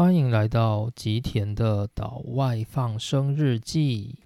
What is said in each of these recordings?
欢迎来到吉田的岛外放生日记。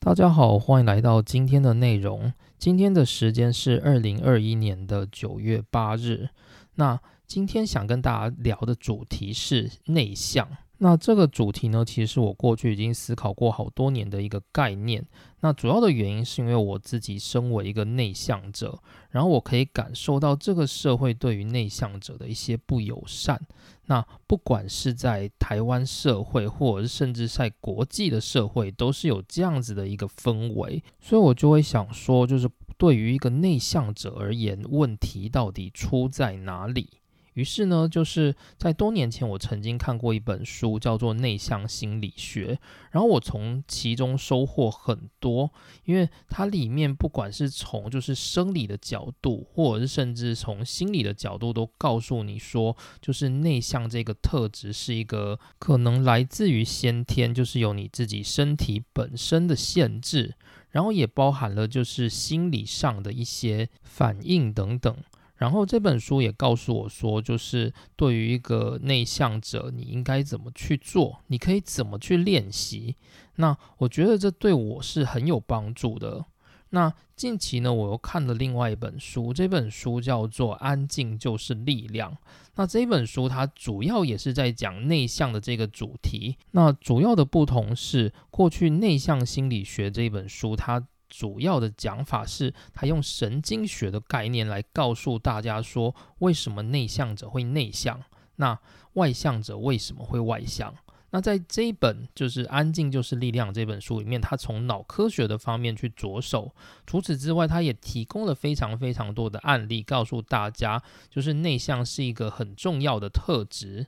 大家好，欢迎来到今天的内容。今天的时间是二零二一年的九月八日。那今天想跟大家聊的主题是内向。那这个主题呢，其实是我过去已经思考过好多年的一个概念。那主要的原因是因为我自己身为一个内向者，然后我可以感受到这个社会对于内向者的一些不友善。那不管是在台湾社会，或者是甚至在国际的社会，都是有这样子的一个氛围。所以我就会想说，就是对于一个内向者而言，问题到底出在哪里？于是呢，就是在多年前，我曾经看过一本书，叫做《内向心理学》，然后我从其中收获很多，因为它里面不管是从就是生理的角度，或者是甚至从心理的角度，都告诉你说，就是内向这个特质是一个可能来自于先天，就是有你自己身体本身的限制，然后也包含了就是心理上的一些反应等等。然后这本书也告诉我说，就是对于一个内向者，你应该怎么去做？你可以怎么去练习？那我觉得这对我是很有帮助的。那近期呢，我又看了另外一本书，这本书叫做《安静就是力量》。那这本书它主要也是在讲内向的这个主题。那主要的不同是，过去《内向心理学》这本书它。主要的讲法是，他用神经学的概念来告诉大家说，为什么内向者会内向，那外向者为什么会外向？那在这一本就是《安静就是力量》这本书里面，他从脑科学的方面去着手。除此之外，他也提供了非常非常多的案例，告诉大家，就是内向是一个很重要的特质。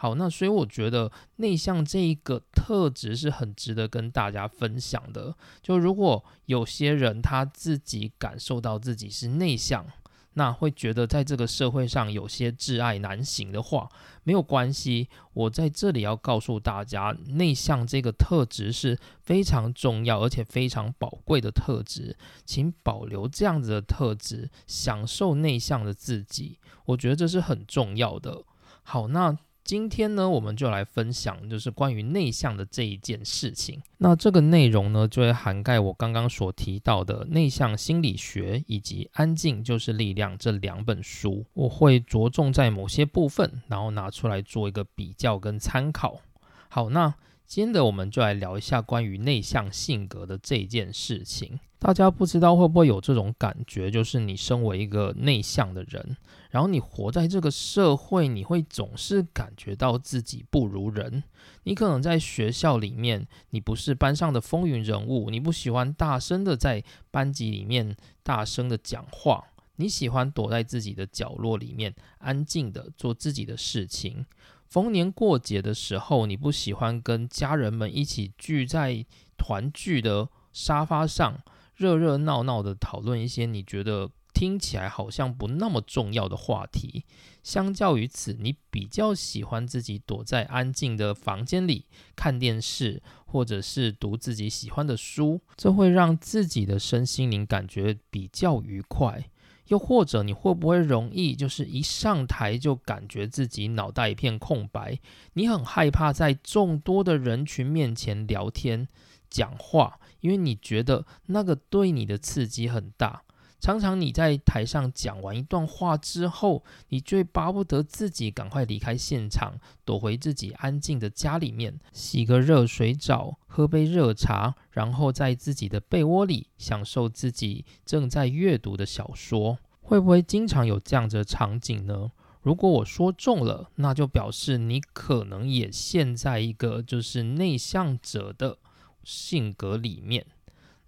好，那所以我觉得内向这一个特质是很值得跟大家分享的。就如果有些人他自己感受到自己是内向，那会觉得在这个社会上有些挚爱难行的话，没有关系。我在这里要告诉大家，内向这个特质是非常重要而且非常宝贵的特质，请保留这样子的特质，享受内向的自己。我觉得这是很重要的。好，那。今天呢，我们就来分享，就是关于内向的这一件事情。那这个内容呢，就会涵盖我刚刚所提到的内向心理学以及《安静就是力量》这两本书。我会着重在某些部分，然后拿出来做一个比较跟参考。好，那。今天的我们就来聊一下关于内向性格的这件事情。大家不知道会不会有这种感觉，就是你身为一个内向的人，然后你活在这个社会，你会总是感觉到自己不如人。你可能在学校里面，你不是班上的风云人物，你不喜欢大声的在班级里面大声的讲话，你喜欢躲在自己的角落里面，安静的做自己的事情。逢年过节的时候，你不喜欢跟家人们一起聚在团聚的沙发上，热热闹闹的讨论一些你觉得听起来好像不那么重要的话题。相较于此，你比较喜欢自己躲在安静的房间里看电视，或者是读自己喜欢的书，这会让自己的身心灵感觉比较愉快。又或者你会不会容易就是一上台就感觉自己脑袋一片空白？你很害怕在众多的人群面前聊天讲话，因为你觉得那个对你的刺激很大。常常你在台上讲完一段话之后，你最巴不得自己赶快离开现场，躲回自己安静的家里面，洗个热水澡，喝杯热茶，然后在自己的被窝里享受自己正在阅读的小说。会不会经常有这样的场景呢？如果我说中了，那就表示你可能也陷在一个就是内向者的性格里面。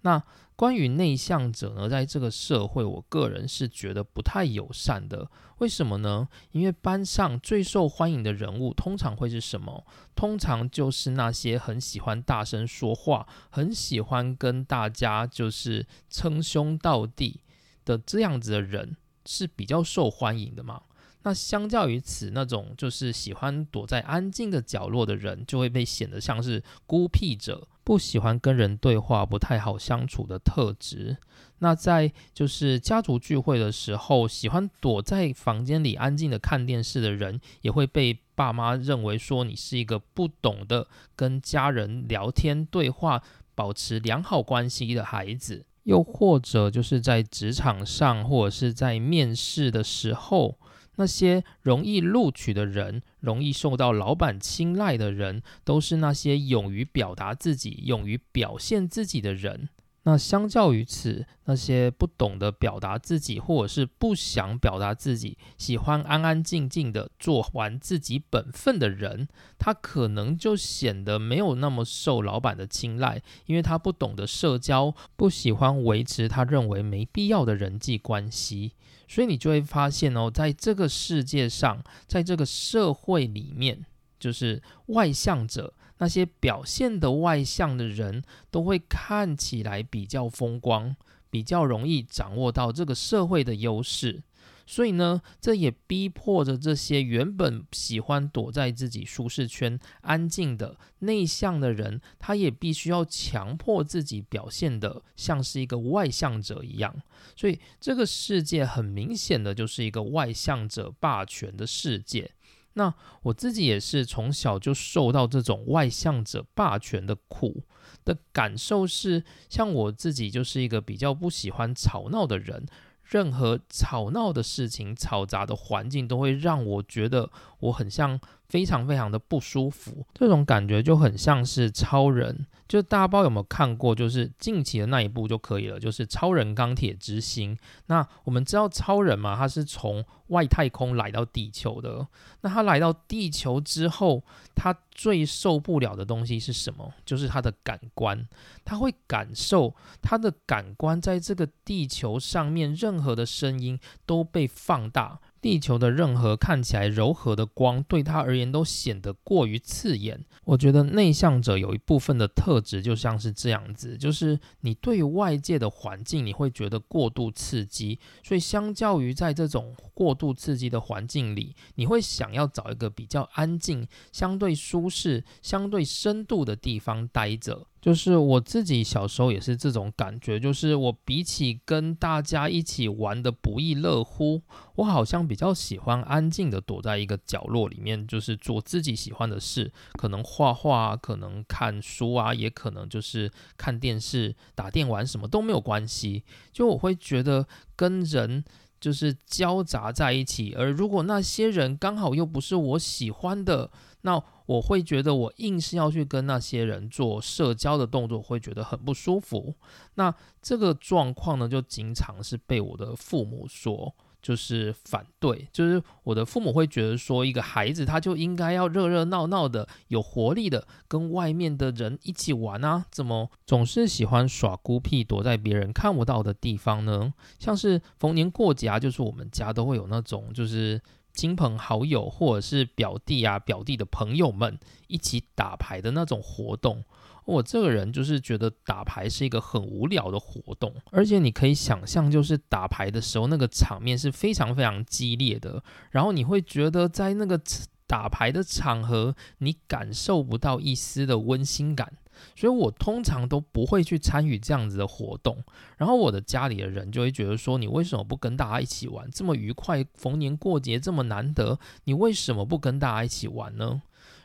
那关于内向者呢，在这个社会，我个人是觉得不太友善的。为什么呢？因为班上最受欢迎的人物通常会是什么？通常就是那些很喜欢大声说话，很喜欢跟大家就是称兄道弟的这样子的人是比较受欢迎的嘛？那相较于此，那种就是喜欢躲在安静的角落的人，就会被显得像是孤僻者。不喜欢跟人对话，不太好相处的特质。那在就是家族聚会的时候，喜欢躲在房间里安静的看电视的人，也会被爸妈认为说你是一个不懂得跟家人聊天对话、保持良好关系的孩子。又或者就是在职场上，或者是在面试的时候。那些容易录取的人，容易受到老板青睐的人，都是那些勇于表达自己、勇于表现自己的人。那相较于此，那些不懂得表达自己，或者是不想表达自己，喜欢安安静静的做完自己本分的人，他可能就显得没有那么受老板的青睐，因为他不懂得社交，不喜欢维持他认为没必要的人际关系。所以你就会发现哦，在这个世界上，在这个社会里面，就是外向者那些表现的外向的人，都会看起来比较风光，比较容易掌握到这个社会的优势。所以呢，这也逼迫着这些原本喜欢躲在自己舒适圈、安静的内向的人，他也必须要强迫自己表现的像是一个外向者一样。所以，这个世界很明显的就是一个外向者霸权的世界。那我自己也是从小就受到这种外向者霸权的苦的感受，是像我自己就是一个比较不喜欢吵闹的人。任何吵闹的事情、嘈杂的环境，都会让我觉得我很像。非常非常的不舒服，这种感觉就很像是超人。就大家不知道有没有看过，就是近期的那一部就可以了，就是《超人钢铁之心》。那我们知道超人嘛，他是从外太空来到地球的。那他来到地球之后，他最受不了的东西是什么？就是他的感官，他会感受他的感官在这个地球上面，任何的声音都被放大。地球的任何看起来柔和的光，对他而言都显得过于刺眼。我觉得内向者有一部分的特质就像是这样子，就是你对外界的环境，你会觉得过度刺激，所以相较于在这种过度刺激的环境里，你会想要找一个比较安静、相对舒适、相对深度的地方待着。就是我自己小时候也是这种感觉，就是我比起跟大家一起玩的不亦乐乎，我好像比较喜欢安静的躲在一个角落里面，就是做自己喜欢的事，可能画画，可能看书啊，也可能就是看电视、打电玩，什么都没有关系。就我会觉得跟人就是交杂在一起，而如果那些人刚好又不是我喜欢的，那。我会觉得我硬是要去跟那些人做社交的动作，会觉得很不舒服。那这个状况呢，就经常是被我的父母说，就是反对，就是我的父母会觉得说，一个孩子他就应该要热热闹闹的、有活力的，跟外面的人一起玩啊，怎么总是喜欢耍孤僻，躲在别人看不到的地方呢？像是逢年过节啊，就是我们家都会有那种，就是。亲朋好友或者是表弟啊、表弟的朋友们一起打牌的那种活动，我这个人就是觉得打牌是一个很无聊的活动，而且你可以想象，就是打牌的时候那个场面是非常非常激烈的，然后你会觉得在那个打牌的场合，你感受不到一丝的温馨感。所以我通常都不会去参与这样子的活动，然后我的家里的人就会觉得说，你为什么不跟大家一起玩？这么愉快，逢年过节这么难得，你为什么不跟大家一起玩呢？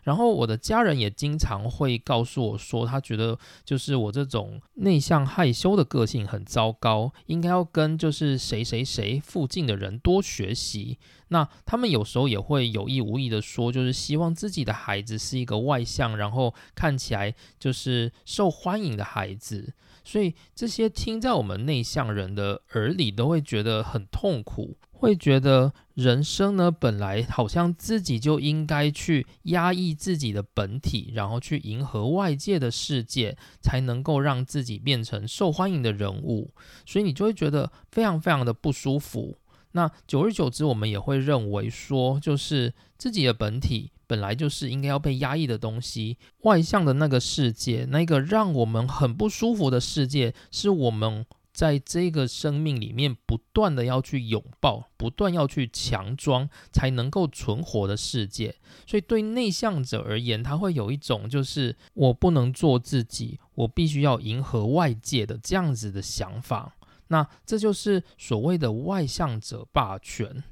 然后我的家人也经常会告诉我说，他觉得就是我这种内向害羞的个性很糟糕，应该要跟就是谁谁谁附近的人多学习。那他们有时候也会有意无意的说，就是希望自己的孩子是一个外向，然后看起来就是受欢迎的孩子。所以这些听在我们内向人的耳里，都会觉得很痛苦。会觉得人生呢，本来好像自己就应该去压抑自己的本体，然后去迎合外界的世界，才能够让自己变成受欢迎的人物。所以你就会觉得非常非常的不舒服。那久而久之，我们也会认为说，就是自己的本体本来就是应该要被压抑的东西，外向的那个世界，那个让我们很不舒服的世界，是我们。在这个生命里面不断的要去拥抱，不断要去强装，才能够存活的世界。所以对内向者而言，他会有一种就是我不能做自己，我必须要迎合外界的这样子的想法。那这就是所谓的外向者霸权。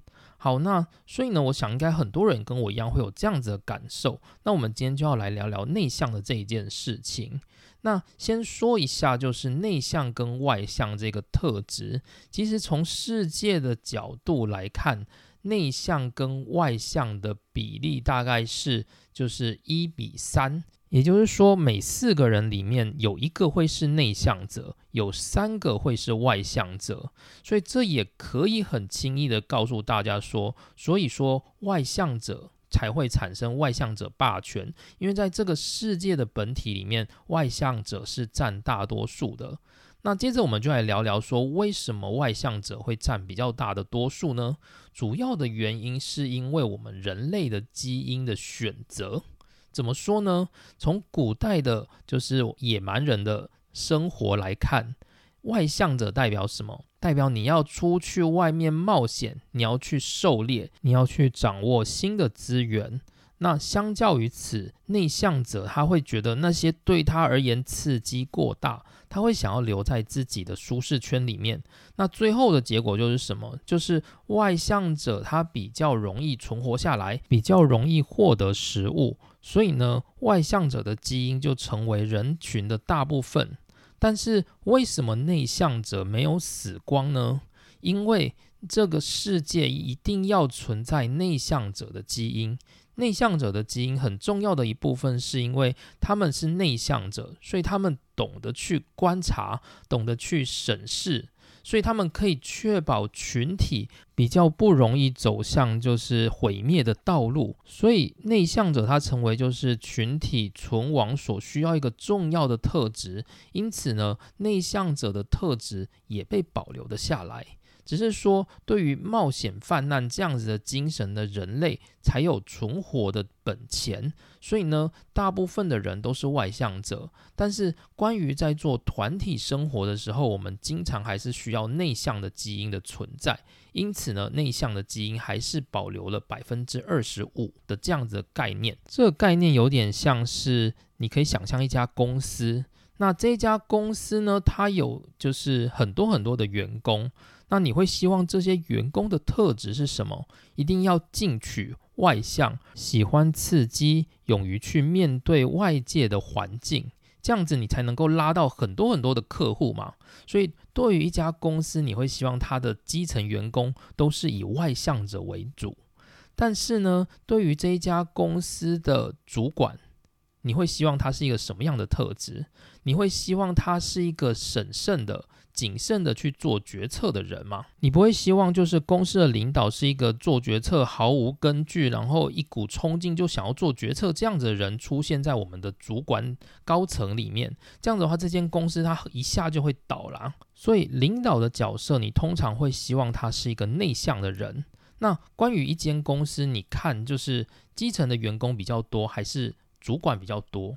好，那所以呢，我想应该很多人跟我一样会有这样子的感受。那我们今天就要来聊聊内向的这一件事情。那先说一下，就是内向跟外向这个特质，其实从世界的角度来看，内向跟外向的比例大概是就是一比三。也就是说，每四个人里面有一个会是内向者，有三个会是外向者，所以这也可以很轻易的告诉大家说，所以说外向者才会产生外向者霸权，因为在这个世界的本体里面，外向者是占大多数的。那接着我们就来聊聊说，为什么外向者会占比较大的多数呢？主要的原因是因为我们人类的基因的选择。怎么说呢？从古代的，就是野蛮人的生活来看，外向者代表什么？代表你要出去外面冒险，你要去狩猎，你要去掌握新的资源。那相较于此，内向者他会觉得那些对他而言刺激过大，他会想要留在自己的舒适圈里面。那最后的结果就是什么？就是外向者他比较容易存活下来，比较容易获得食物。所以呢，外向者的基因就成为人群的大部分。但是为什么内向者没有死光呢？因为这个世界一定要存在内向者的基因。内向者的基因很重要的一部分，是因为他们是内向者，所以他们懂得去观察，懂得去审视。所以他们可以确保群体比较不容易走向就是毁灭的道路，所以内向者他成为就是群体存亡所需要一个重要的特质，因此呢，内向者的特质也被保留了下来。只是说，对于冒险泛滥这样子的精神的人类，才有存活的本钱。所以呢，大部分的人都是外向者。但是，关于在做团体生活的时候，我们经常还是需要内向的基因的存在。因此呢，内向的基因还是保留了百分之二十五的这样子的概念。这个概念有点像是，你可以想象一家公司。那这家公司呢，它有就是很多很多的员工。那你会希望这些员工的特质是什么？一定要进取、外向、喜欢刺激、勇于去面对外界的环境，这样子你才能够拉到很多很多的客户嘛。所以，对于一家公司，你会希望他的基层员工都是以外向者为主。但是呢，对于这一家公司的主管，你会希望他是一个什么样的特质？你会希望他是一个审慎的。谨慎的去做决策的人吗？你不会希望就是公司的领导是一个做决策毫无根据，然后一股冲劲就想要做决策这样子的人出现在我们的主管高层里面。这样的话，这间公司它一下就会倒了。所以领导的角色，你通常会希望他是一个内向的人。那关于一间公司，你看就是基层的员工比较多，还是主管比较多？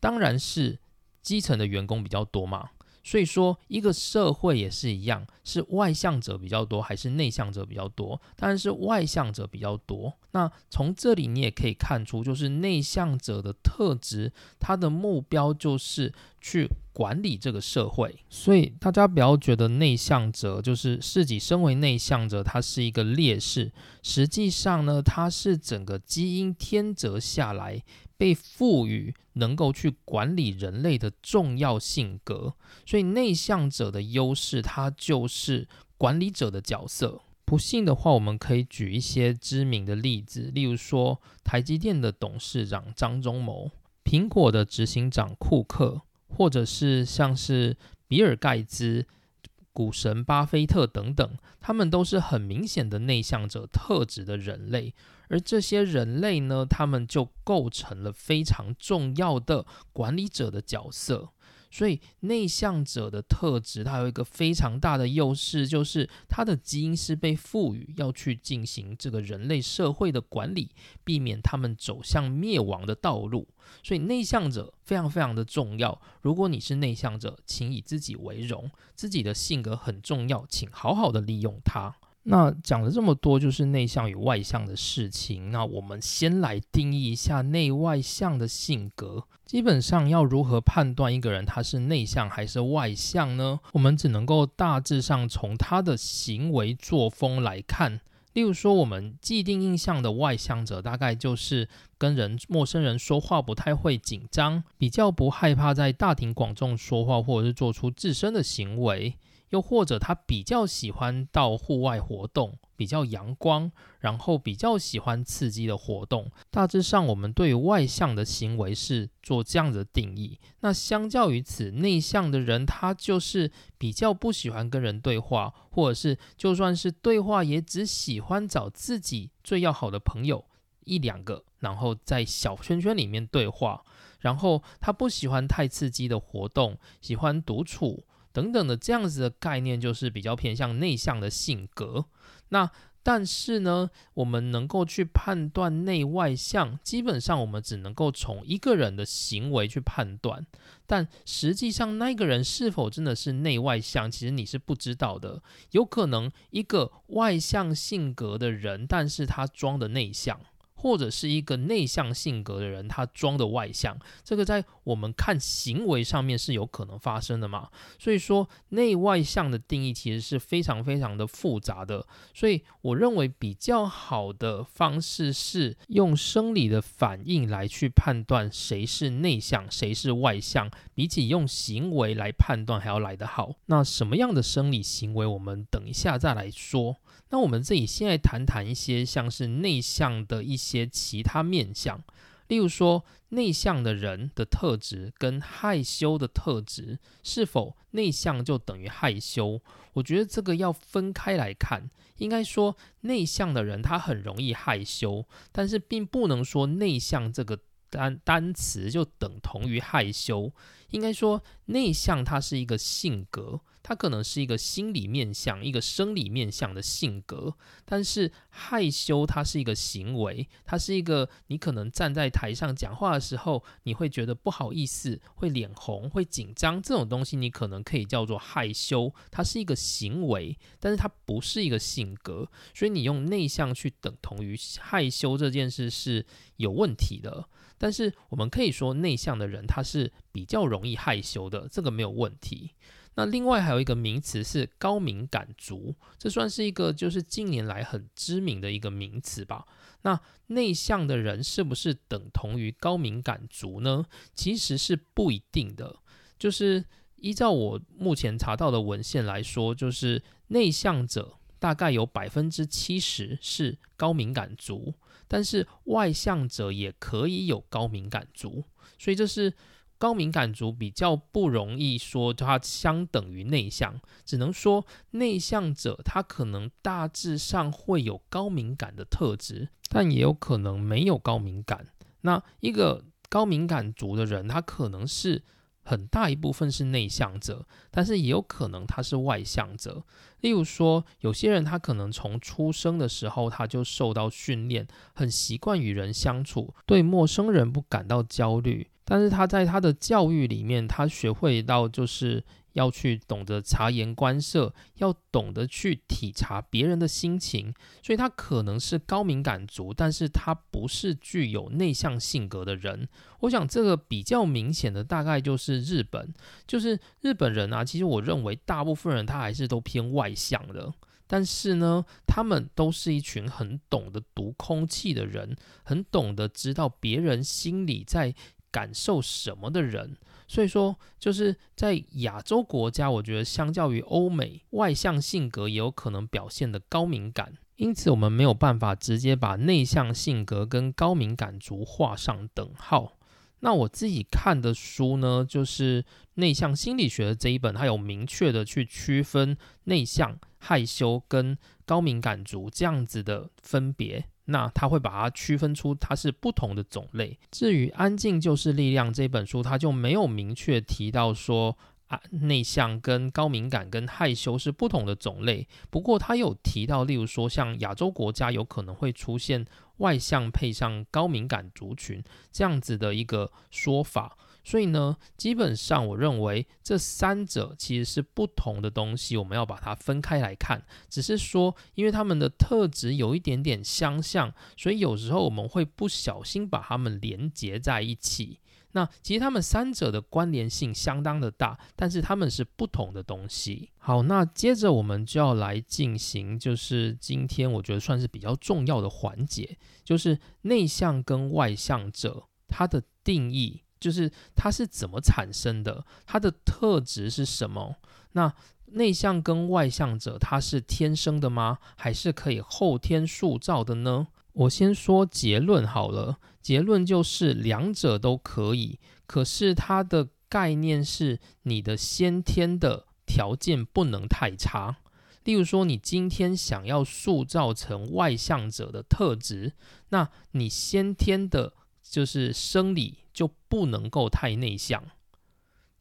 当然是基层的员工比较多嘛。所以说，一个社会也是一样，是外向者比较多还是内向者比较多？当然是外向者比较多。那从这里你也可以看出，就是内向者的特质，他的目标就是去管理这个社会。所以大家不要觉得内向者就是自己身为内向者，他是一个劣势。实际上呢，他是整个基因天择下来。被赋予能够去管理人类的重要性格，所以内向者的优势，它就是管理者的角色。不信的话，我们可以举一些知名的例子，例如说台积电的董事长张忠谋、苹果的执行长库克，或者是像是比尔盖茨。股神巴菲特等等，他们都是很明显的内向者特质的人类，而这些人类呢，他们就构成了非常重要的管理者的角色。所以内向者的特质，它有一个非常大的优势，就是它的基因是被赋予要去进行这个人类社会的管理，避免他们走向灭亡的道路。所以内向者非常非常的重要。如果你是内向者，请以自己为荣，自己的性格很重要，请好好的利用它。那讲了这么多，就是内向与外向的事情。那我们先来定义一下内外向的性格。基本上要如何判断一个人他是内向还是外向呢？我们只能够大致上从他的行为作风来看。例如说，我们既定印象的外向者，大概就是跟人陌生人说话不太会紧张，比较不害怕在大庭广众说话，或者是做出自身的行为。又或者他比较喜欢到户外活动，比较阳光，然后比较喜欢刺激的活动。大致上，我们对外向的行为是做这样的定义。那相较于此，内向的人他就是比较不喜欢跟人对话，或者是就算是对话，也只喜欢找自己最要好的朋友一两个，然后在小圈圈里面对话。然后他不喜欢太刺激的活动，喜欢独处。等等的这样子的概念，就是比较偏向内向的性格。那但是呢，我们能够去判断内外向，基本上我们只能够从一个人的行为去判断。但实际上，那个人是否真的是内外向，其实你是不知道的。有可能一个外向性格的人，但是他装的内向。或者是一个内向性格的人，他装的外向，这个在我们看行为上面是有可能发生的嘛？所以说内外向的定义其实是非常非常的复杂的。所以我认为比较好的方式是用生理的反应来去判断谁是内向，谁是外向，比起用行为来判断还要来得好。那什么样的生理行为，我们等一下再来说。那我们这里先来谈谈一些像是内向的一些其他面相，例如说内向的人的特质跟害羞的特质，是否内向就等于害羞？我觉得这个要分开来看。应该说内向的人他很容易害羞，但是并不能说内向这个单单词就等同于害羞。应该说内向它是一个性格。他可能是一个心理面向、一个生理面向的性格，但是害羞它是一个行为，它是一个你可能站在台上讲话的时候，你会觉得不好意思，会脸红，会紧张，这种东西你可能可以叫做害羞，它是一个行为，但是它不是一个性格，所以你用内向去等同于害羞这件事是有问题的。但是我们可以说内向的人他是比较容易害羞的，这个没有问题。那另外还有一个名词是高敏感族，这算是一个就是近年来很知名的一个名词吧。那内向的人是不是等同于高敏感族呢？其实是不一定的。就是依照我目前查到的文献来说，就是内向者大概有百分之七十是高敏感族，但是外向者也可以有高敏感族，所以这是。高敏感族比较不容易说它相等于内向，只能说内向者他可能大致上会有高敏感的特质，但也有可能没有高敏感。那一个高敏感族的人，他可能是很大一部分是内向者，但是也有可能他是外向者。例如说，有些人他可能从出生的时候他就受到训练，很习惯与人相处，对陌生人不感到焦虑。但是他在他的教育里面，他学会到就是要去懂得察言观色，要懂得去体察别人的心情，所以他可能是高敏感族，但是他不是具有内向性格的人。我想这个比较明显的大概就是日本，就是日本人啊，其实我认为大部分人他还是都偏外向的，但是呢，他们都是一群很懂得读空气的人，很懂得知道别人心里在。感受什么的人，所以说就是在亚洲国家，我觉得相较于欧美，外向性格也有可能表现的高敏感，因此我们没有办法直接把内向性格跟高敏感族画上等号。那我自己看的书呢，就是内向心理学的这一本，它有明确的去区分内向、害羞跟高敏感族这样子的分别。那他会把它区分出它是不同的种类。至于《安静就是力量》这本书，他就没有明确提到说啊内向跟高敏感跟害羞是不同的种类。不过他有提到，例如说像亚洲国家有可能会出现外向配上高敏感族群这样子的一个说法。所以呢，基本上我认为这三者其实是不同的东西，我们要把它分开来看。只是说，因为他们的特质有一点点相像，所以有时候我们会不小心把它们连结在一起。那其实他们三者的关联性相当的大，但是他们是不同的东西。好，那接着我们就要来进行，就是今天我觉得算是比较重要的环节，就是内向跟外向者它的定义。就是它是怎么产生的？它的特质是什么？那内向跟外向者，它是天生的吗？还是可以后天塑造的呢？我先说结论好了，结论就是两者都可以。可是它的概念是，你的先天的条件不能太差。例如说，你今天想要塑造成外向者的特质，那你先天的。就是生理就不能够太内向，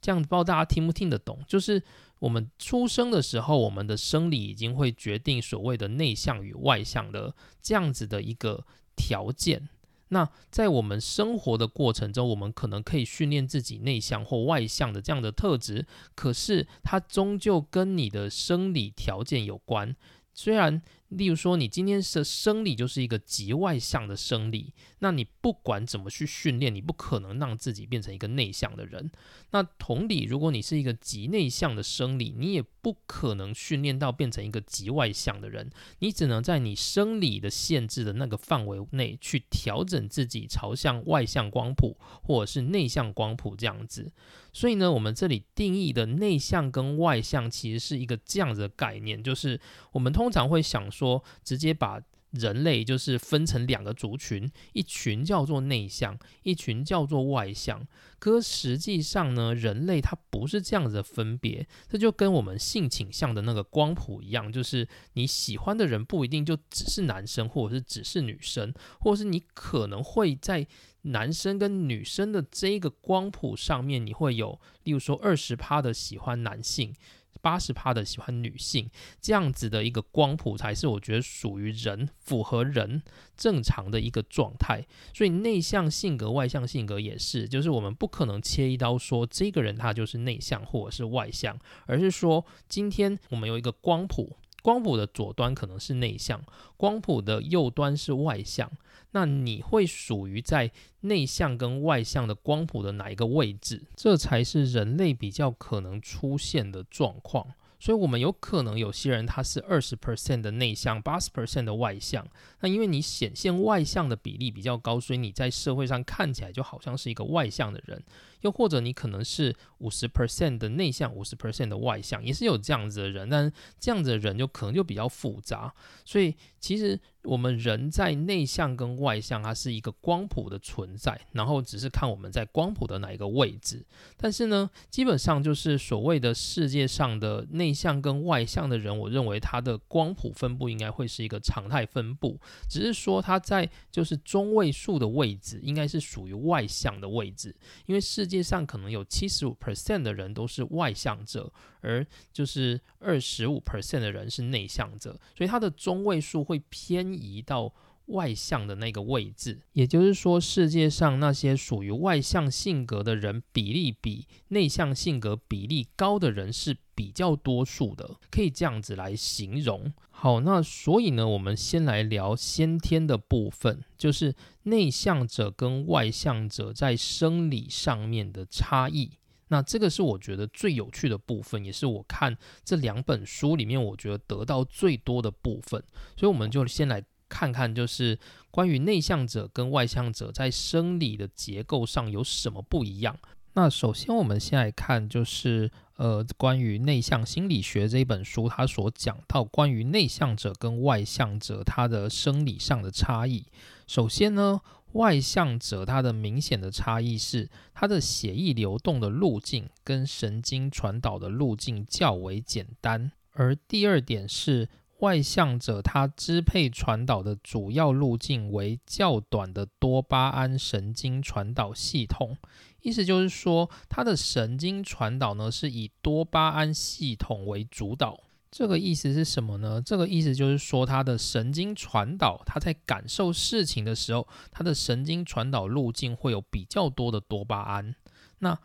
这样不知道大家听不听得懂？就是我们出生的时候，我们的生理已经会决定所谓的内向与外向的这样子的一个条件。那在我们生活的过程中，我们可能可以训练自己内向或外向的这样的特质，可是它终究跟你的生理条件有关。虽然，例如说，你今天的生理就是一个极外向的生理，那你不管怎么去训练，你不可能让自己变成一个内向的人。那同理，如果你是一个极内向的生理，你也不可能训练到变成一个极外向的人。你只能在你生理的限制的那个范围内去调整自己，朝向外向光谱或者是内向光谱这样子。所以呢，我们这里定义的内向跟外向，其实是一个这样子的概念，就是我们通常会想说，直接把人类就是分成两个族群，一群叫做内向，一群叫做外向。可实际上呢，人类它不是这样子的分别，这就跟我们性倾向的那个光谱一样，就是你喜欢的人不一定就只是男生，或者是只是女生，或者是你可能会在。男生跟女生的这一个光谱上面，你会有，例如说二十趴的喜欢男性，八十趴的喜欢女性，这样子的一个光谱才是我觉得属于人符合人正常的一个状态。所以内向性格、外向性格也是，就是我们不可能切一刀说这个人他就是内向或者是外向，而是说今天我们有一个光谱，光谱的左端可能是内向，光谱的右端是外向。那你会属于在内向跟外向的光谱的哪一个位置？这才是人类比较可能出现的状况。所以，我们有可能有些人他是二十 percent 的内向，八十 percent 的外向。那因为你显现外向的比例比较高，所以你在社会上看起来就好像是一个外向的人。又或者你可能是五十 percent 的内向，五十 percent 的外向，也是有这样子的人。但这样子的人就可能就比较复杂。所以，其实。我们人在内向跟外向，它是一个光谱的存在，然后只是看我们在光谱的哪一个位置。但是呢，基本上就是所谓的世界上的内向跟外向的人，我认为他的光谱分布应该会是一个常态分布，只是说他在就是中位数的位置，应该是属于外向的位置，因为世界上可能有七十五 percent 的人都是外向者。而就是二十五 percent 的人是内向者，所以它的中位数会偏移到外向的那个位置。也就是说，世界上那些属于外向性格的人比例比内向性格比例高的人是比较多数的，可以这样子来形容。好，那所以呢，我们先来聊先天的部分，就是内向者跟外向者在生理上面的差异。那这个是我觉得最有趣的部分，也是我看这两本书里面我觉得得到最多的部分。所以我们就先来看看，就是关于内向者跟外向者在生理的结构上有什么不一样。那首先我们先来看，就是呃，关于内向心理学这一本书，它所讲到关于内向者跟外向者他的生理上的差异。首先呢。外向者他的明显的差异是，他的血液流动的路径跟神经传导的路径较为简单。而第二点是，外向者他支配传导的主要路径为较短的多巴胺神经传导系统，意思就是说，他的神经传导呢是以多巴胺系统为主导。这个意思是什么呢？这个意思就是说，他的神经传导，他在感受事情的时候，他的神经传导路径会有比较多的多巴胺。那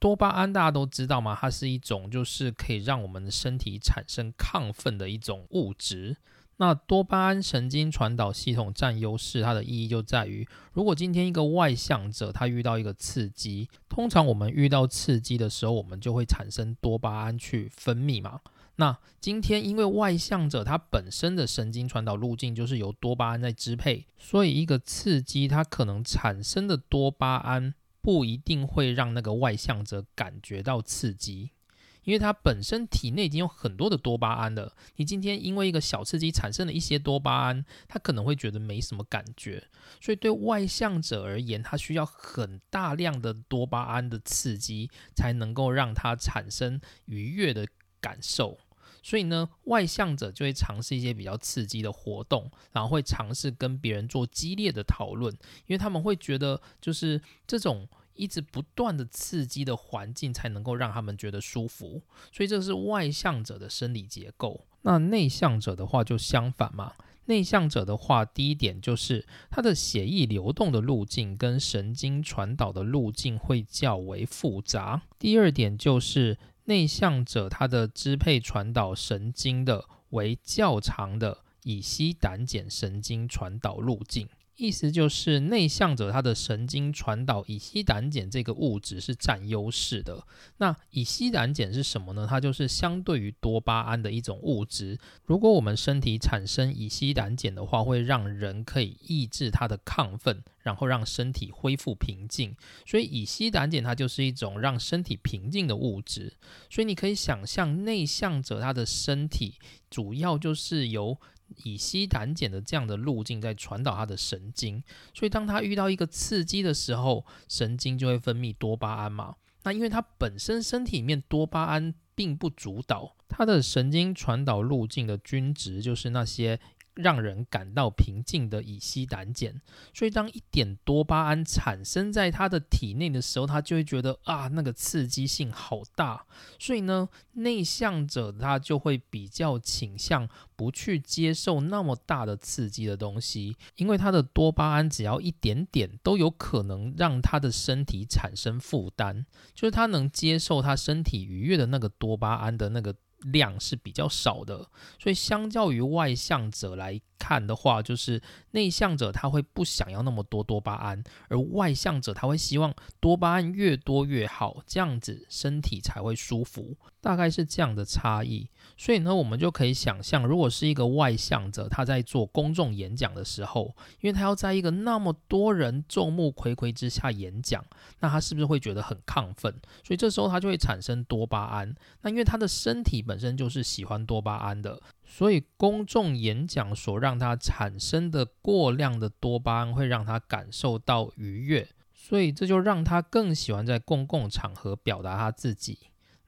多巴胺大家都知道吗？它是一种就是可以让我们的身体产生亢奋的一种物质。那多巴胺神经传导系统占优势，它的意义就在于，如果今天一个外向者他遇到一个刺激，通常我们遇到刺激的时候，我们就会产生多巴胺去分泌嘛。那今天因为外向者他本身的神经传导路径就是由多巴胺在支配，所以一个刺激它可能产生的多巴胺。不一定会让那个外向者感觉到刺激，因为他本身体内已经有很多的多巴胺了。你今天因为一个小刺激产生了一些多巴胺，他可能会觉得没什么感觉。所以对外向者而言，他需要很大量的多巴胺的刺激，才能够让他产生愉悦的感受。所以呢，外向者就会尝试一些比较刺激的活动，然后会尝试跟别人做激烈的讨论，因为他们会觉得，就是这种一直不断的刺激的环境才能够让他们觉得舒服。所以这是外向者的生理结构。那内向者的话就相反嘛，内向者的话，第一点就是他的血液流动的路径跟神经传导的路径会较为复杂。第二点就是。内向者他的支配传导神经的为较长的乙烯胆碱神经传导路径。意思就是内向者他的神经传导乙烯胆碱这个物质是占优势的。那乙烯胆碱是什么呢？它就是相对于多巴胺的一种物质。如果我们身体产生乙烯胆碱的话，会让人可以抑制它的亢奋，然后让身体恢复平静。所以乙烯胆碱它就是一种让身体平静的物质。所以你可以想象内向者他的身体主要就是由乙烯胆碱的这样的路径在传导他的神经，所以当他遇到一个刺激的时候，神经就会分泌多巴胺嘛。那因为他本身身体里面多巴胺并不主导，他的神经传导路径的均值就是那些。让人感到平静的乙烯胆碱，所以当一点多巴胺产生在他的体内的时候，他就会觉得啊，那个刺激性好大。所以呢，内向者他就会比较倾向不去接受那么大的刺激的东西，因为他的多巴胺只要一点点都有可能让他的身体产生负担，就是他能接受他身体愉悦的那个多巴胺的那个。量是比较少的，所以相较于外向者来看的话，就是内向者他会不想要那么多多巴胺，而外向者他会希望多巴胺越多越好，这样子身体才会舒服。大概是这样的差异，所以呢，我们就可以想象，如果是一个外向者，他在做公众演讲的时候，因为他要在一个那么多人众目睽睽之下演讲，那他是不是会觉得很亢奋？所以这时候他就会产生多巴胺。那因为他的身体本身就是喜欢多巴胺的，所以公众演讲所让他产生的过量的多巴胺会让他感受到愉悦，所以这就让他更喜欢在公共场合表达他自己。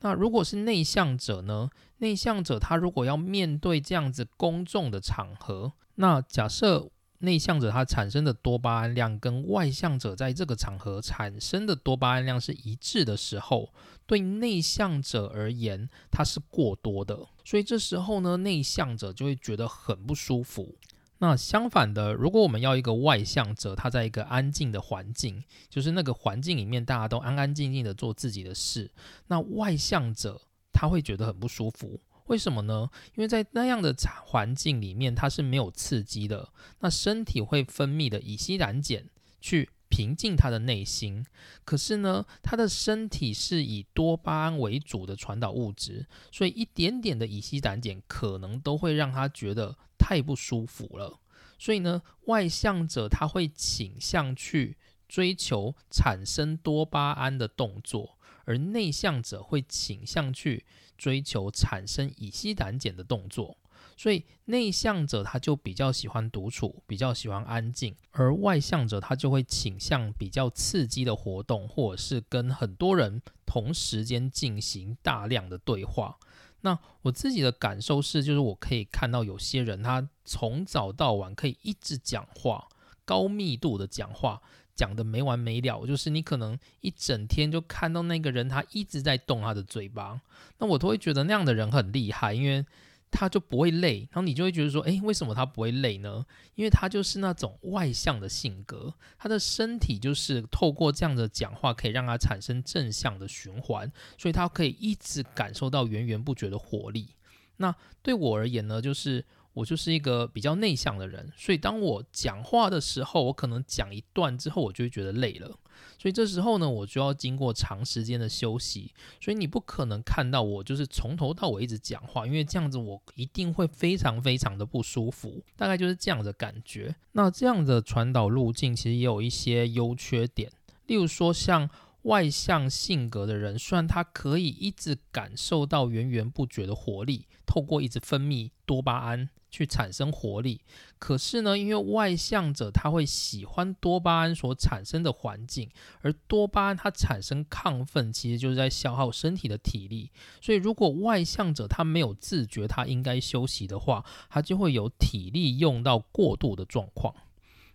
那如果是内向者呢？内向者他如果要面对这样子公众的场合，那假设内向者他产生的多巴胺量跟外向者在这个场合产生的多巴胺量是一致的时候，对内向者而言它是过多的，所以这时候呢，内向者就会觉得很不舒服。那相反的，如果我们要一个外向者，他在一个安静的环境，就是那个环境里面大家都安安静静的做自己的事，那外向者他会觉得很不舒服。为什么呢？因为在那样的环境里面，他是没有刺激的，那身体会分泌的乙烯胆碱去平静他的内心。可是呢，他的身体是以多巴胺为主的传导物质，所以一点点的乙烯胆碱可能都会让他觉得。太不舒服了，所以呢，外向者他会倾向去追求产生多巴胺的动作，而内向者会倾向去追求产生乙烯胆碱的动作。所以内向者他就比较喜欢独处，比较喜欢安静，而外向者他就会倾向比较刺激的活动，或者是跟很多人同时间进行大量的对话。那我自己的感受是，就是我可以看到有些人他从早到晚可以一直讲话，高密度的讲话，讲的没完没了。就是你可能一整天就看到那个人他一直在动他的嘴巴，那我都会觉得那样的人很厉害，因为。他就不会累，然后你就会觉得说，诶，为什么他不会累呢？因为他就是那种外向的性格，他的身体就是透过这样的讲话，可以让他产生正向的循环，所以他可以一直感受到源源不绝的活力。那对我而言呢，就是。我就是一个比较内向的人，所以当我讲话的时候，我可能讲一段之后，我就会觉得累了。所以这时候呢，我就要经过长时间的休息。所以你不可能看到我就是从头到尾一直讲话，因为这样子我一定会非常非常的不舒服。大概就是这样的感觉。那这样的传导路径其实也有一些优缺点，例如说像。外向性格的人，虽然他可以一直感受到源源不绝的活力，透过一直分泌多巴胺去产生活力，可是呢，因为外向者他会喜欢多巴胺所产生的环境，而多巴胺它产生亢奋，其实就是在消耗身体的体力。所以，如果外向者他没有自觉他应该休息的话，他就会有体力用到过度的状况。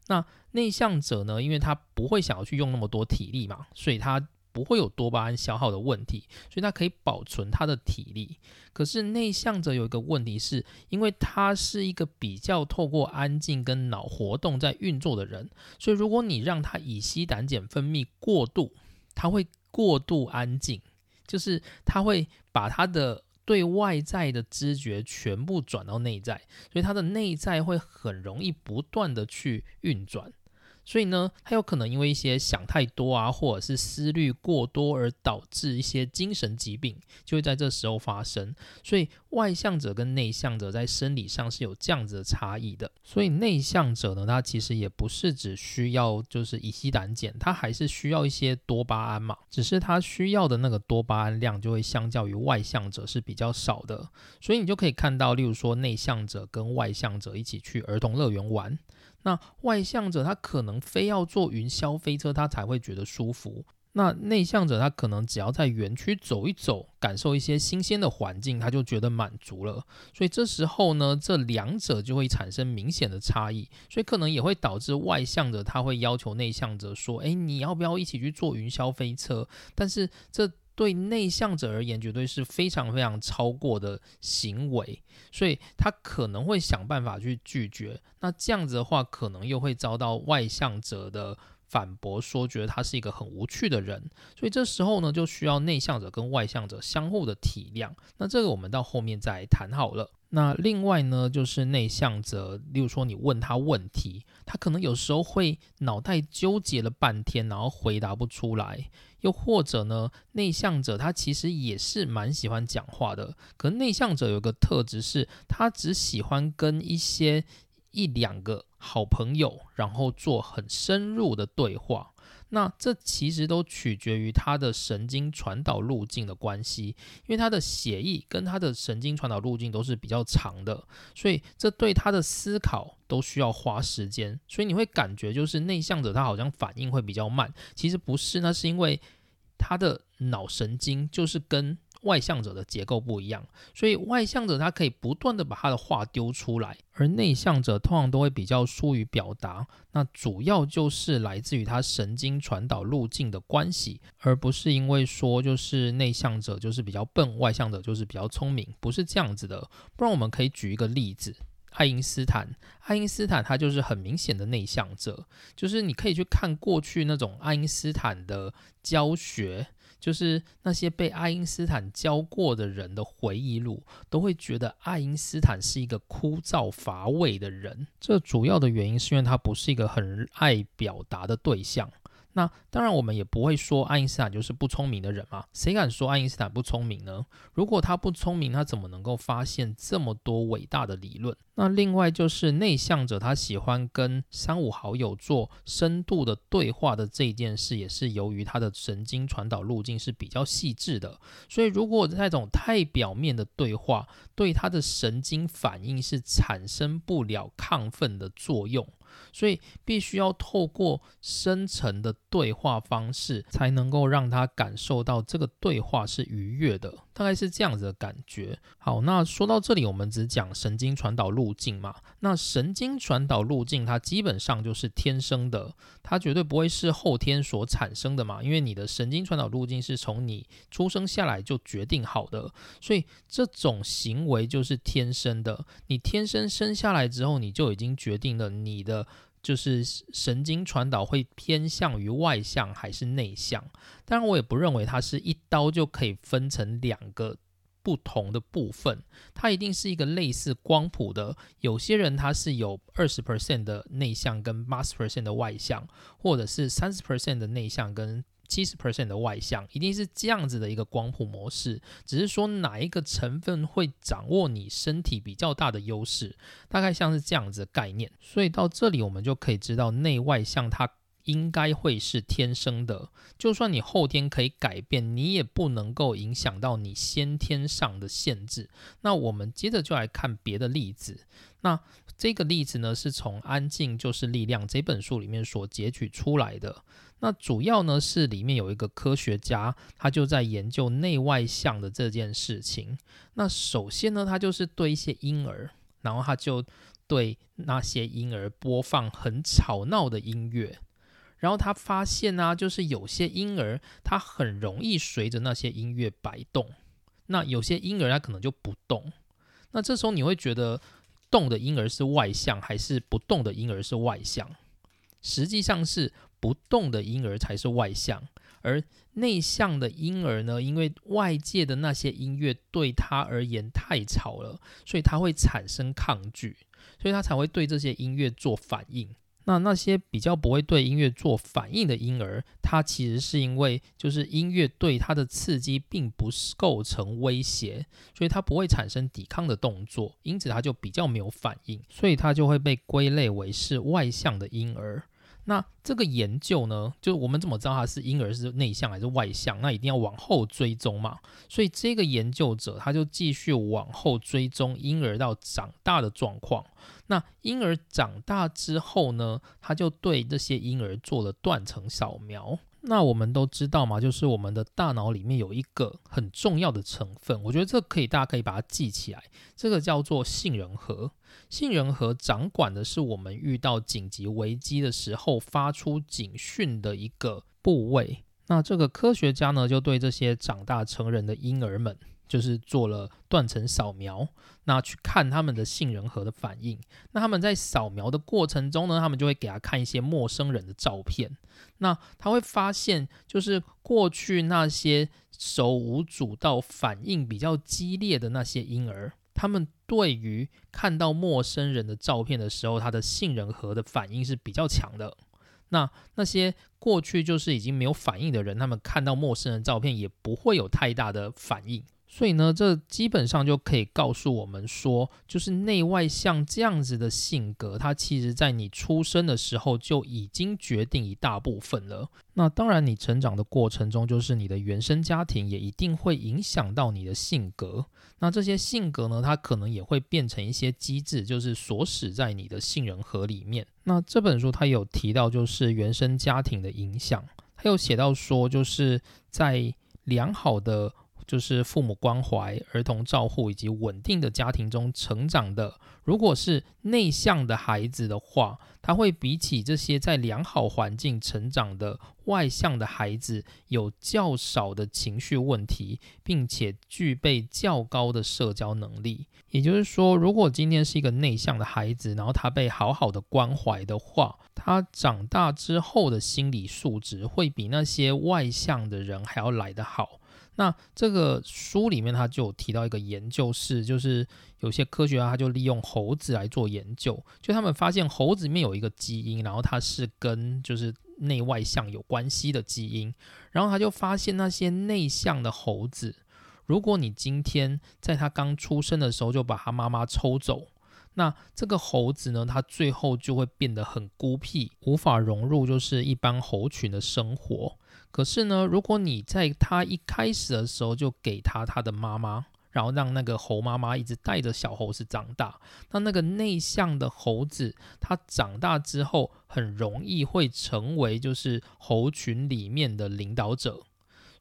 那内向者呢？因为他不会想要去用那么多体力嘛，所以他不会有多巴胺消耗的问题，所以他可以保存他的体力。可是内向者有一个问题，是因为他是一个比较透过安静跟脑活动在运作的人，所以如果你让他乙烯胆碱分泌过度，他会过度安静，就是他会把他的。对外在的知觉全部转到内在，所以他的内在会很容易不断的去运转。所以呢，他有可能因为一些想太多啊，或者是思虑过多而导致一些精神疾病，就会在这时候发生。所以外向者跟内向者在生理上是有这样子的差异的。所以内向者呢，他其实也不是只需要就是乙烯胆碱，他还是需要一些多巴胺嘛，只是他需要的那个多巴胺量就会相较于外向者是比较少的。所以你就可以看到，例如说内向者跟外向者一起去儿童乐园玩。那外向者他可能非要坐云霄飞车，他才会觉得舒服。那内向者他可能只要在园区走一走，感受一些新鲜的环境，他就觉得满足了。所以这时候呢，这两者就会产生明显的差异，所以可能也会导致外向者他会要求内向者说：“诶，你要不要一起去坐云霄飞车？”但是这对内向者而言，绝对是非常非常超过的行为，所以他可能会想办法去拒绝。那这样子的话，可能又会遭到外向者的反驳，说觉得他是一个很无趣的人。所以这时候呢，就需要内向者跟外向者相互的体谅。那这个我们到后面再谈好了。那另外呢，就是内向者，例如说你问他问题，他可能有时候会脑袋纠结了半天，然后回答不出来。又或者呢，内向者他其实也是蛮喜欢讲话的，可内向者有个特质是，他只喜欢跟一些一两个好朋友，然后做很深入的对话。那这其实都取决于他的神经传导路径的关系，因为他的血液跟他的神经传导路径都是比较长的，所以这对他的思考都需要花时间。所以你会感觉就是内向者他好像反应会比较慢，其实不是，那是因为他的脑神经就是跟。外向者的结构不一样，所以外向者他可以不断的把他的话丢出来，而内向者通常都会比较疏于表达。那主要就是来自于他神经传导路径的关系，而不是因为说就是内向者就是比较笨，外向者就是比较聪明，不是这样子的。不然我们可以举一个例子，爱因斯坦，爱因斯坦他就是很明显的内向者，就是你可以去看过去那种爱因斯坦的教学。就是那些被爱因斯坦教过的人的回忆录，都会觉得爱因斯坦是一个枯燥乏味的人。这主要的原因是因为他不是一个很爱表达的对象。那当然，我们也不会说爱因斯坦就是不聪明的人嘛？谁敢说爱因斯坦不聪明呢？如果他不聪明，他怎么能够发现这么多伟大的理论？那另外就是内向者，他喜欢跟三五好友做深度的对话的这件事，也是由于他的神经传导路径是比较细致的。所以，如果那种太表面的对话，对他的神经反应是产生不了亢奋的作用。所以必须要透过深层的对话方式，才能够让他感受到这个对话是愉悦的。大概是这样子的感觉。好，那说到这里，我们只讲神经传导路径嘛。那神经传导路径它基本上就是天生的，它绝对不会是后天所产生的嘛。因为你的神经传导路径是从你出生下来就决定好的，所以这种行为就是天生的。你天生生下来之后，你就已经决定了你的。就是神经传导会偏向于外向还是内向？当然，我也不认为它是一刀就可以分成两个不同的部分，它一定是一个类似光谱的。有些人他是有二十 percent 的内向跟八十 percent 的外向，或者是三十 percent 的内向跟。七十 percent 的外向一定是这样子的一个光谱模式，只是说哪一个成分会掌握你身体比较大的优势，大概像是这样子的概念。所以到这里我们就可以知道，内外向它应该会是天生的，就算你后天可以改变，你也不能够影响到你先天上的限制。那我们接着就来看别的例子。那这个例子呢，是从《安静就是力量》这本书里面所截取出来的。那主要呢是里面有一个科学家，他就在研究内外向的这件事情。那首先呢，他就是对一些婴儿，然后他就对那些婴儿播放很吵闹的音乐，然后他发现呢，就是有些婴儿他很容易随着那些音乐摆动，那有些婴儿他可能就不动。那这时候你会觉得动的婴儿是外向，还是不动的婴儿是外向？实际上是。不动的婴儿才是外向，而内向的婴儿呢？因为外界的那些音乐对他而言太吵了，所以他会产生抗拒，所以他才会对这些音乐做反应。那那些比较不会对音乐做反应的婴儿，他其实是因为就是音乐对他的刺激并不是构成威胁，所以他不会产生抵抗的动作，因此他就比较没有反应，所以他就会被归类为是外向的婴儿。那这个研究呢，就我们怎么知道他是婴儿是内向还是外向？那一定要往后追踪嘛。所以这个研究者他就继续往后追踪婴儿到长大的状况。那婴儿长大之后呢，他就对这些婴儿做了断层扫描。那我们都知道嘛，就是我们的大脑里面有一个很重要的成分，我觉得这可以，大家可以把它记起来。这个叫做杏仁核。杏仁核掌管的是我们遇到紧急危机的时候发出警讯的一个部位。那这个科学家呢，就对这些长大成人的婴儿们。就是做了断层扫描，那去看他们的杏仁核的反应。那他们在扫描的过程中呢，他们就会给他看一些陌生人的照片。那他会发现，就是过去那些手舞足蹈、反应比较激烈的那些婴儿，他们对于看到陌生人的照片的时候，他的杏仁核的反应是比较强的。那那些过去就是已经没有反应的人，他们看到陌生人照片也不会有太大的反应。所以呢，这基本上就可以告诉我们说，就是内外向这样子的性格，它其实在你出生的时候就已经决定一大部分了。那当然，你成长的过程中，就是你的原生家庭也一定会影响到你的性格。那这些性格呢，它可能也会变成一些机制，就是锁死在你的杏仁核里面。那这本书它有提到，就是原生家庭的影响，它有写到说，就是在良好的。就是父母关怀、儿童照护以及稳定的家庭中成长的，如果是内向的孩子的话，他会比起这些在良好环境成长的外向的孩子，有较少的情绪问题，并且具备较高的社交能力。也就是说，如果今天是一个内向的孩子，然后他被好好的关怀的话，他长大之后的心理素质会比那些外向的人还要来得好。那这个书里面，他就有提到一个研究是，就是有些科学家他就利用猴子来做研究，就他们发现猴子里面有一个基因，然后它是跟就是内外向有关系的基因，然后他就发现那些内向的猴子，如果你今天在他刚出生的时候就把他妈妈抽走，那这个猴子呢，它最后就会变得很孤僻，无法融入就是一般猴群的生活。可是呢，如果你在它一开始的时候就给它它的妈妈，然后让那个猴妈妈一直带着小猴子长大，那那个内向的猴子，它长大之后很容易会成为就是猴群里面的领导者。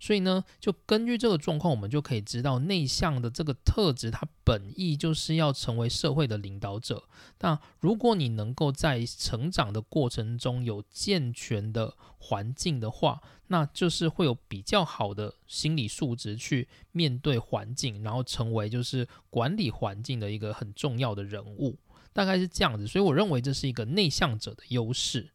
所以呢，就根据这个状况，我们就可以知道内向的这个特质，它本意就是要成为社会的领导者。那如果你能够在成长的过程中有健全的环境的话，那就是会有比较好的心理素质去面对环境，然后成为就是管理环境的一个很重要的人物。大概是这样子，所以我认为这是一个内向者的优势。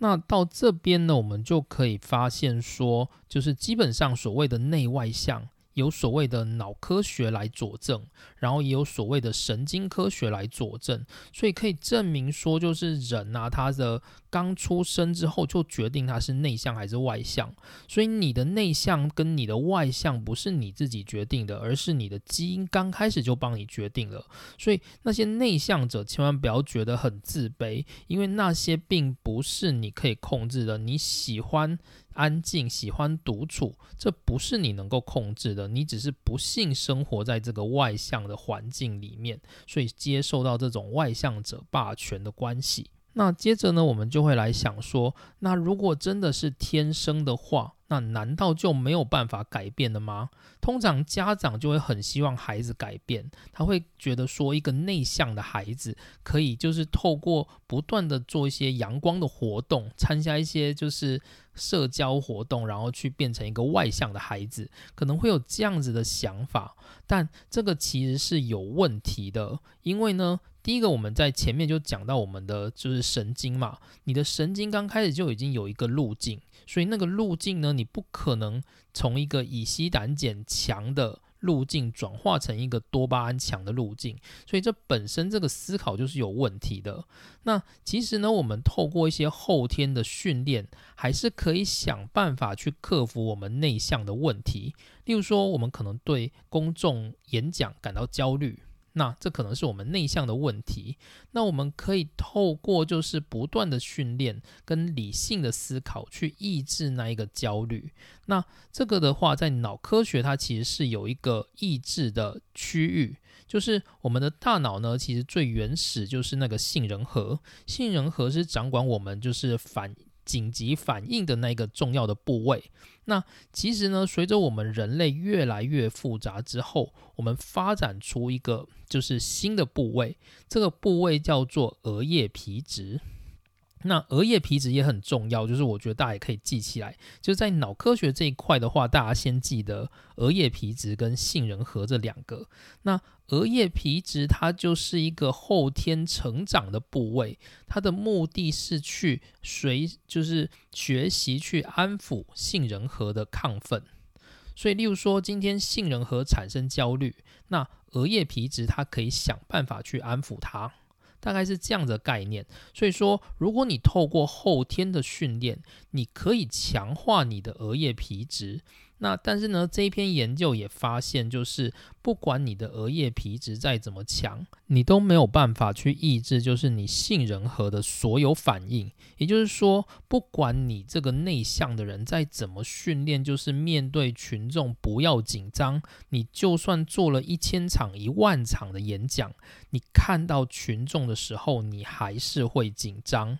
那到这边呢，我们就可以发现说，就是基本上所谓的内外向。有所谓的脑科学来佐证，然后也有所谓的神经科学来佐证，所以可以证明说，就是人啊，他的刚出生之后就决定他是内向还是外向。所以你的内向跟你的外向不是你自己决定的，而是你的基因刚开始就帮你决定了。所以那些内向者千万不要觉得很自卑，因为那些并不是你可以控制的。你喜欢。安静，喜欢独处，这不是你能够控制的。你只是不幸生活在这个外向的环境里面，所以接受到这种外向者霸权的关系。那接着呢，我们就会来想说，那如果真的是天生的话，那难道就没有办法改变了吗？通常家长就会很希望孩子改变，他会觉得说，一个内向的孩子可以就是透过不断的做一些阳光的活动，参加一些就是社交活动，然后去变成一个外向的孩子，可能会有这样子的想法。但这个其实是有问题的，因为呢。第一个，我们在前面就讲到我们的就是神经嘛，你的神经刚开始就已经有一个路径，所以那个路径呢，你不可能从一个乙烯胆碱强的路径转化成一个多巴胺强的路径，所以这本身这个思考就是有问题的。那其实呢，我们透过一些后天的训练，还是可以想办法去克服我们内向的问题。例如说，我们可能对公众演讲感到焦虑。那这可能是我们内向的问题。那我们可以透过就是不断的训练跟理性的思考去抑制那一个焦虑。那这个的话，在脑科学它其实是有一个抑制的区域，就是我们的大脑呢，其实最原始就是那个杏仁核。杏仁核是掌管我们就是反。紧急反应的那个重要的部位。那其实呢，随着我们人类越来越复杂之后，我们发展出一个就是新的部位，这个部位叫做额叶皮质。那额叶皮质也很重要，就是我觉得大家也可以记起来，就是在脑科学这一块的话，大家先记得额叶皮质跟杏仁核这两个。那额叶皮质它就是一个后天成长的部位，它的目的是去随就是学习去安抚杏仁核的亢奋。所以，例如说今天杏仁核产生焦虑，那额叶皮质它可以想办法去安抚它。大概是这样的概念，所以说，如果你透过后天的训练，你可以强化你的额叶皮质。那但是呢，这一篇研究也发现，就是不管你的额叶皮质再怎么强，你都没有办法去抑制，就是你杏仁核的所有反应。也就是说，不管你这个内向的人再怎么训练，就是面对群众不要紧张，你就算做了一千场、一万场的演讲，你看到群众的时候，你还是会紧张，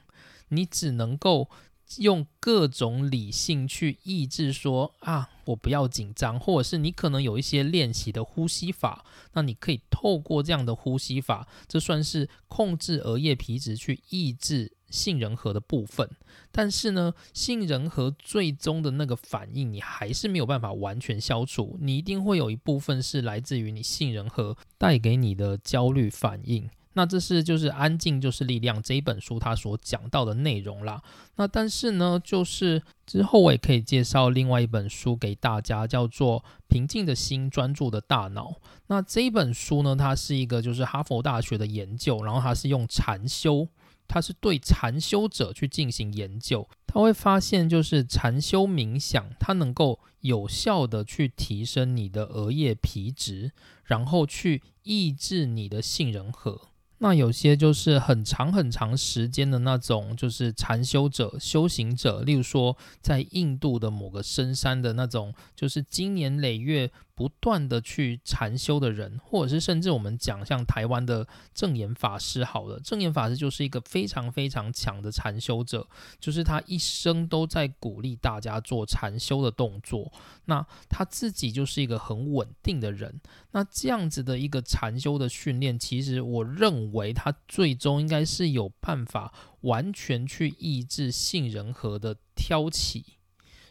你只能够。用各种理性去抑制，说啊，我不要紧张，或者是你可能有一些练习的呼吸法，那你可以透过这样的呼吸法，这算是控制额叶皮质去抑制杏仁核的部分。但是呢，杏仁核最终的那个反应，你还是没有办法完全消除，你一定会有一部分是来自于你杏仁核带给你的焦虑反应。那这是就是安静就是力量这一本书它所讲到的内容啦。那但是呢，就是之后我也可以介绍另外一本书给大家，叫做《平静的心，专注的大脑》。那这一本书呢，它是一个就是哈佛大学的研究，然后它是用禅修，它是对禅修者去进行研究。他会发现就是禅修冥想，它能够有效的去提升你的额叶皮质，然后去抑制你的杏仁核。那有些就是很长很长时间的那种，就是禅修者、修行者，例如说在印度的某个深山的那种，就是经年累月。不断的去禅修的人，或者是甚至我们讲像台湾的正言法师，好了，正言法师就是一个非常非常强的禅修者，就是他一生都在鼓励大家做禅修的动作。那他自己就是一个很稳定的人。那这样子的一个禅修的训练，其实我认为他最终应该是有办法完全去抑制杏仁核的挑起，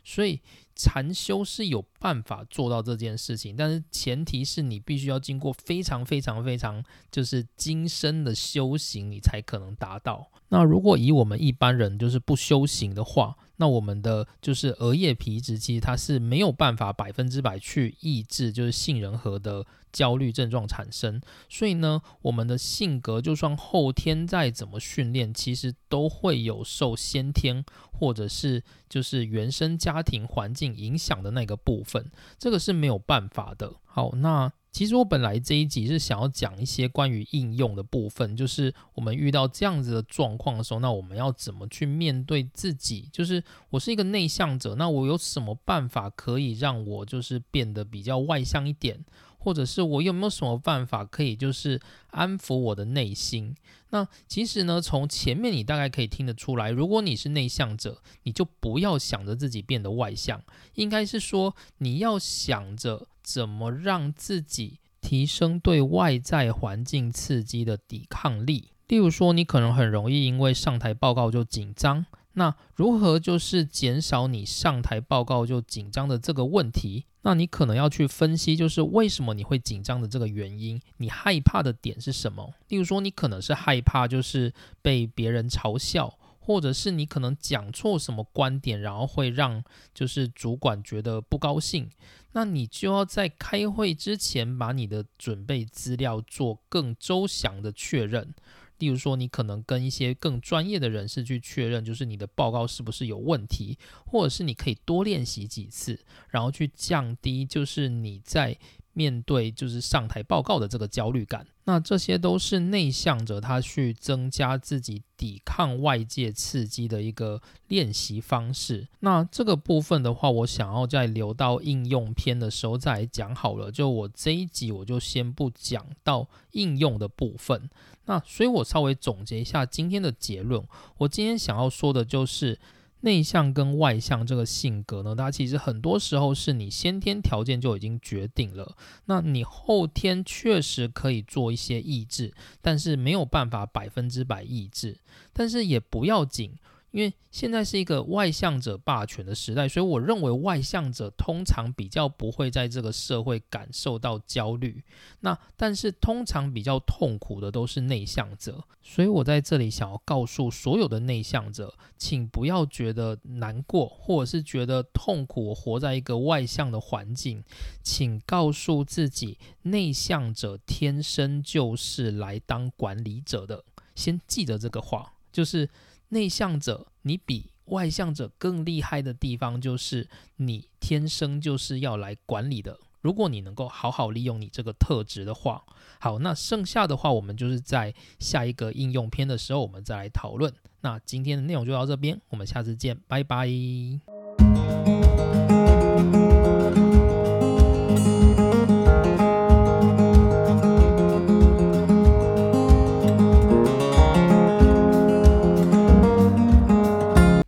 所以。禅修是有办法做到这件事情，但是前提是你必须要经过非常非常非常就是精深的修行，你才可能达到。那如果以我们一般人就是不修行的话，那我们的就是额叶皮质，其实它是没有办法百分之百去抑制就是杏仁核的焦虑症状产生。所以呢，我们的性格就算后天再怎么训练，其实都会有受先天或者是就是原生家庭环境影响的那个部分，这个是没有办法的。好，那。其实我本来这一集是想要讲一些关于应用的部分，就是我们遇到这样子的状况的时候，那我们要怎么去面对自己？就是我是一个内向者，那我有什么办法可以让我就是变得比较外向一点？或者是我有没有什么办法可以就是安抚我的内心？那其实呢，从前面你大概可以听得出来，如果你是内向者，你就不要想着自己变得外向，应该是说你要想着怎么让自己提升对外在环境刺激的抵抗力。例如说，你可能很容易因为上台报告就紧张。那如何就是减少你上台报告就紧张的这个问题？那你可能要去分析，就是为什么你会紧张的这个原因，你害怕的点是什么？例如说，你可能是害怕就是被别人嘲笑，或者是你可能讲错什么观点，然后会让就是主管觉得不高兴。那你就要在开会之前把你的准备资料做更周详的确认。例如说，你可能跟一些更专业的人士去确认，就是你的报告是不是有问题，或者是你可以多练习几次，然后去降低就是你在。面对就是上台报告的这个焦虑感，那这些都是内向者他去增加自己抵抗外界刺激的一个练习方式。那这个部分的话，我想要在留到应用篇的时候再来讲好了。就我这一集我就先不讲到应用的部分。那所以我稍微总结一下今天的结论。我今天想要说的就是。内向跟外向这个性格呢，它其实很多时候是你先天条件就已经决定了，那你后天确实可以做一些抑制，但是没有办法百分之百抑制，但是也不要紧。因为现在是一个外向者霸权的时代，所以我认为外向者通常比较不会在这个社会感受到焦虑。那但是通常比较痛苦的都是内向者，所以我在这里想要告诉所有的内向者，请不要觉得难过，或者是觉得痛苦。活在一个外向的环境，请告诉自己，内向者天生就是来当管理者的。先记得这个话，就是。内向者，你比外向者更厉害的地方，就是你天生就是要来管理的。如果你能够好好利用你这个特质的话，好，那剩下的话，我们就是在下一个应用篇的时候，我们再来讨论。那今天的内容就到这边，我们下次见，拜拜。